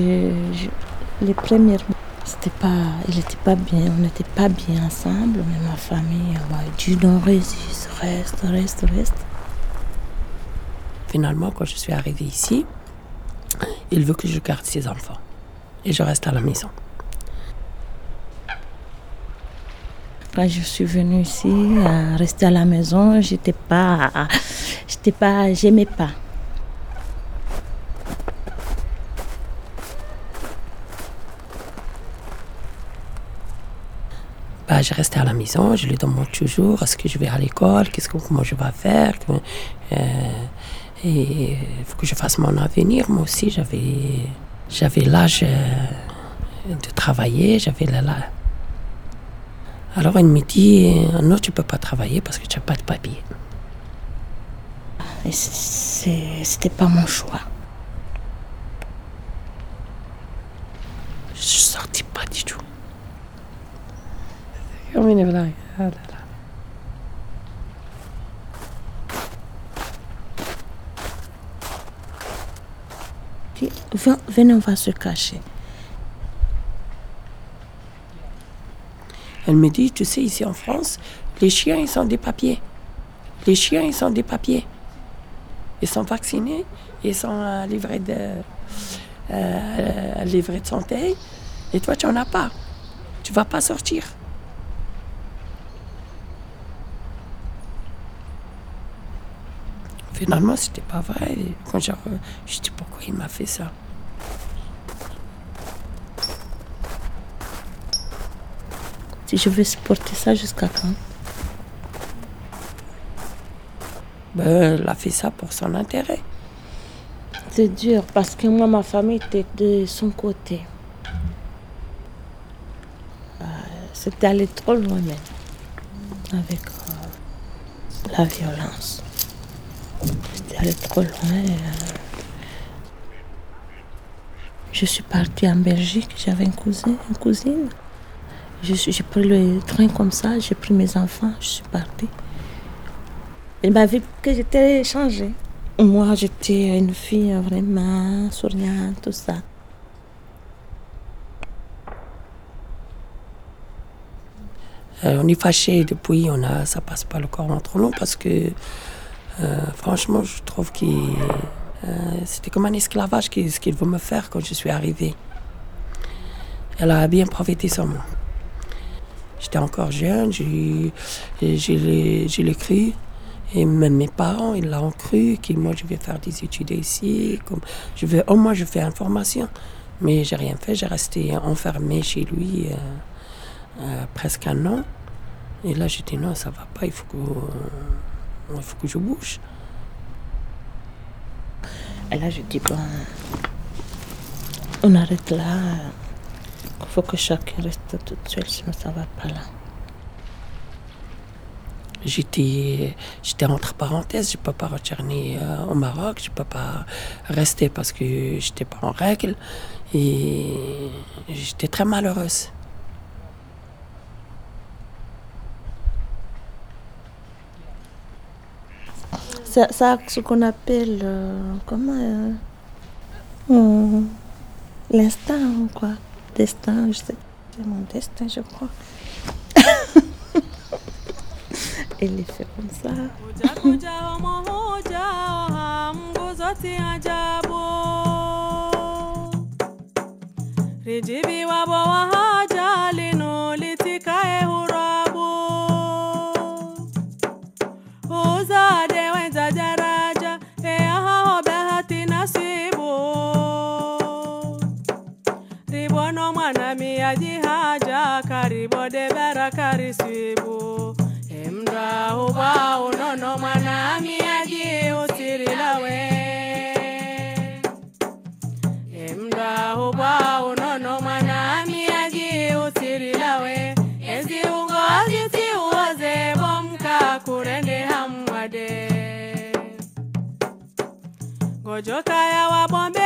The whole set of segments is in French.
les premières, c'était pas, il n'était pas bien, on n'était pas bien ensemble, mais ma famille m'a dit non, résiste, reste, reste, reste. Finalement, quand je suis arrivée ici, il veut que je garde ses enfants et je reste à la maison. Quand je suis venue ici, à rester à la maison, j'étais pas, j'étais pas, j'aimais pas. Bah, je restais à la maison, je lui demande toujours est-ce que je vais à l'école, qu'est-ce que comment je vais faire. Euh, et il faut que je fasse mon avenir. Moi aussi, j'avais, j'avais l'âge euh, de travailler, j'avais. Alors il me dit non, tu peux pas travailler parce que tu n'as pas de papier. C'était pas mon choix. Je sortis pas du tout. Ah venez, on va se cacher. Elle me dit, tu sais, ici en France, les chiens, ils sont des papiers. Les chiens, ils sont des papiers. Ils sont vaccinés, ils sont euh, livrés de, euh, livrés de santé. Et toi, tu n'en as pas. Tu vas pas sortir. Finalement, c'était pas vrai. Quand je, je dis pourquoi il m'a fait ça? Si je vais supporter ça jusqu'à quand? Ben, Elle a fait ça pour son intérêt. C'est dur parce que moi, ma famille était de son côté. Euh, c'était allé trop loin même avec euh, la violence. C'était allé trop loin. Euh. Je suis partie en Belgique, j'avais une cousine, une cousine. J'ai pris le train comme ça, j'ai pris mes enfants, je suis partie. Il m'a vu que j'étais changée. Moi, j'étais une fille vraiment souriante, tout ça. Euh, on est fâché depuis, on a, ça passe pas le corps entre nous parce que franchement, je trouve que euh, c'était comme un esclavage ce qu'il veut me faire quand je suis arrivée. Elle a bien profité sur moi. J'étais encore jeune, j'ai l'ai cru. Et même mes parents, ils l'ont cru, que moi je vais faire des études ici. Comme je vais, au moins je fais information. Mais j'ai rien fait, j'ai resté enfermée chez lui euh, euh, presque un an. Et là j'ai dit non, ça va pas, il faut que, euh, il faut que je bouge. Et là je dis bon, on arrête là. Il faut que chacun reste tout seul, sinon ça va pas là. J'étais, j'étais entre parenthèses, je ne peux pas retourner euh, au Maroc, je ne peux pas rester parce que je n'étais pas en règle. Et j'étais très malheureuse. Ça, ça ce qu'on appelle, euh, comment, euh, l'instinct, quoi destin, je sais. C'est mon destin, je crois. Elle est fait comme ça. msamiaji haja karibo debera karisibu. Emda uba unono usiri lawe. Emda uba unono mwanamiaji usirilawe ezi ugozi siuoze bomka kurende hamwade gojoka ya wabombe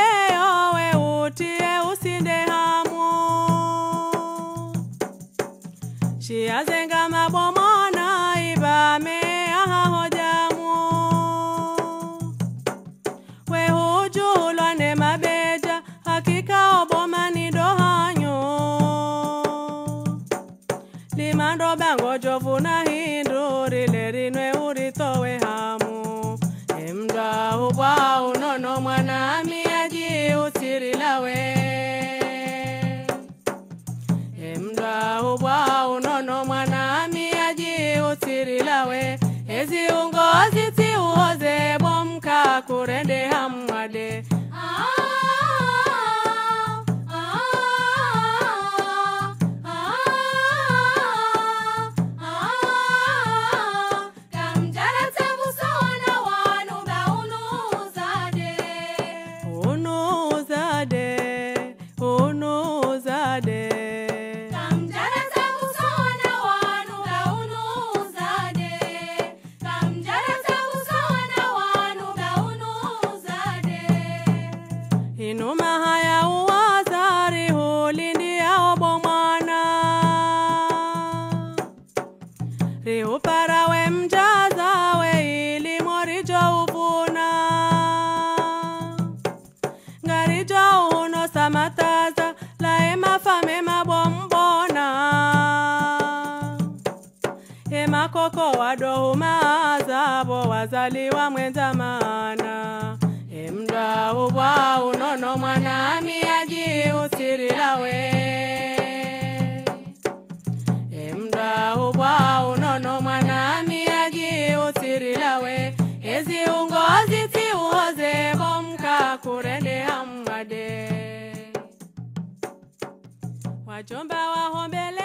una hindo rilerinwe uritowe hamu. Emdwa ubwa unono mwana miaji utirilawe emdwa ubwa unono mwana miaji utirilawe eziungozi tiuoze bomka kurende hamwade wadohuma zavo wazaliwa mwenzamana emdwa ubwa unono mwanami we emdwa ubwa unono mwanami ajiusirilawe eziungozi tiuhozeko mkakurende hamwade wajomba wahombele